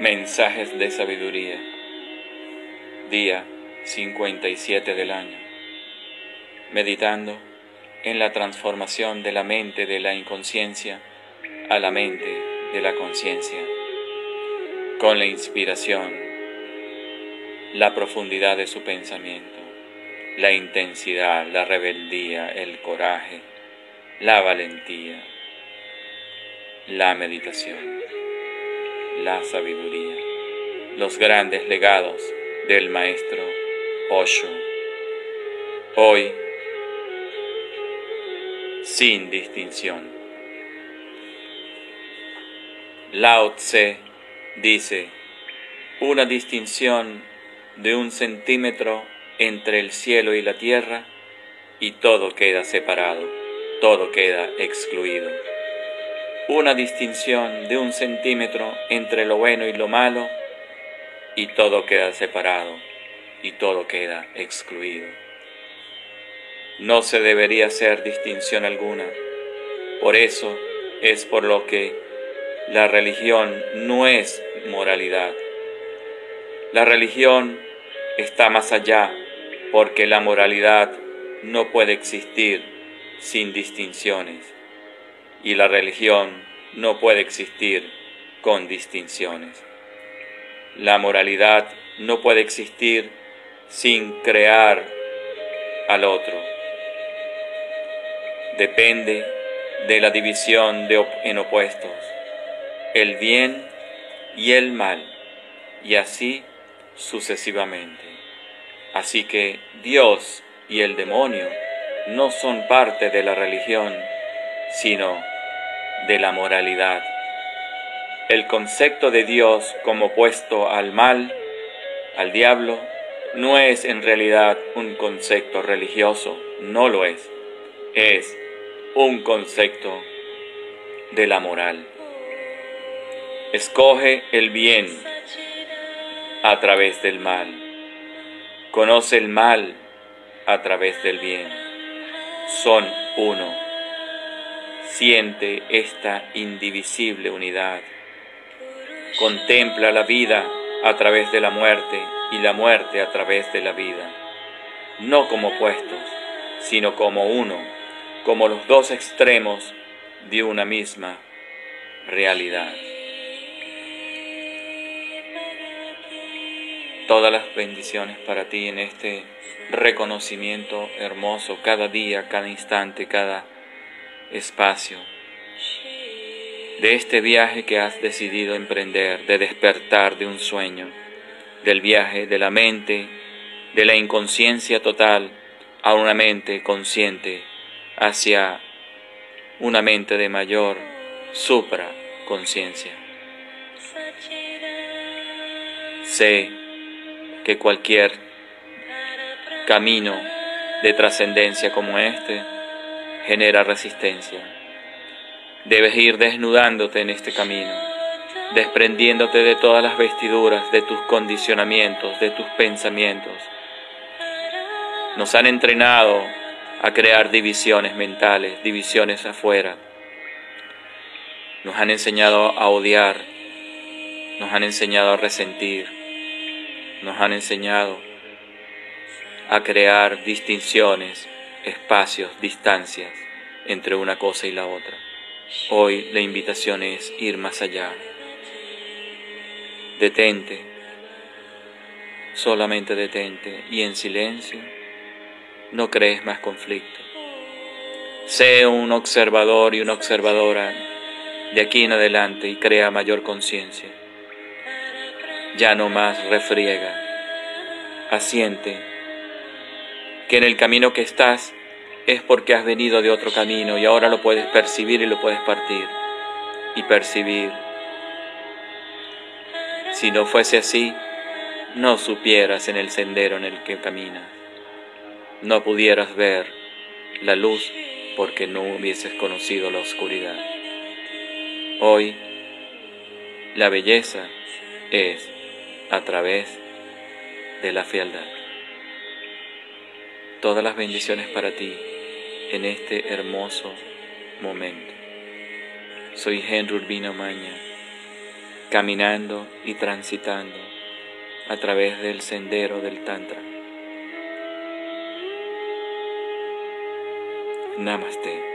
Mensajes de sabiduría. Día 57 del año. Meditando en la transformación de la mente de la inconsciencia a la mente de la conciencia. Con la inspiración, la profundidad de su pensamiento, la intensidad, la rebeldía, el coraje, la valentía, la meditación la sabiduría, los grandes legados del maestro Osho. Hoy, sin distinción. Lao Tse dice, una distinción de un centímetro entre el cielo y la tierra y todo queda separado, todo queda excluido una distinción de un centímetro entre lo bueno y lo malo, y todo queda separado y todo queda excluido. No se debería hacer distinción alguna. Por eso es por lo que la religión no es moralidad. La religión está más allá porque la moralidad no puede existir sin distinciones y la religión no puede existir con distinciones. La moralidad no puede existir sin crear al otro. Depende de la división de en opuestos, el bien y el mal, y así sucesivamente. Así que Dios y el demonio no son parte de la religión, sino de la moralidad. El concepto de Dios como opuesto al mal, al diablo, no es en realidad un concepto religioso, no lo es. Es un concepto de la moral. Escoge el bien a través del mal. Conoce el mal a través del bien. Son uno siente esta indivisible unidad. Contempla la vida a través de la muerte y la muerte a través de la vida, no como opuestos, sino como uno, como los dos extremos de una misma realidad. Todas las bendiciones para ti en este reconocimiento hermoso cada día, cada instante, cada espacio de este viaje que has decidido emprender, de despertar de un sueño, del viaje de la mente, de la inconsciencia total a una mente consciente, hacia una mente de mayor supraconciencia. Sé que cualquier camino de trascendencia como este genera resistencia. Debes ir desnudándote en este camino, desprendiéndote de todas las vestiduras, de tus condicionamientos, de tus pensamientos. Nos han entrenado a crear divisiones mentales, divisiones afuera. Nos han enseñado a odiar, nos han enseñado a resentir, nos han enseñado a crear distinciones espacios, distancias entre una cosa y la otra. Hoy la invitación es ir más allá. Detente, solamente detente y en silencio no crees más conflicto. Sé un observador y una observadora de aquí en adelante y crea mayor conciencia. Ya no más refriega, asiente que en el camino que estás es porque has venido de otro camino y ahora lo puedes percibir y lo puedes partir y percibir. Si no fuese así, no supieras en el sendero en el que caminas, no pudieras ver la luz porque no hubieses conocido la oscuridad. Hoy, la belleza es a través de la fealdad todas las bendiciones para ti en este hermoso momento. Soy Henry Urbina Maña, caminando y transitando a través del sendero del Tantra. Namaste.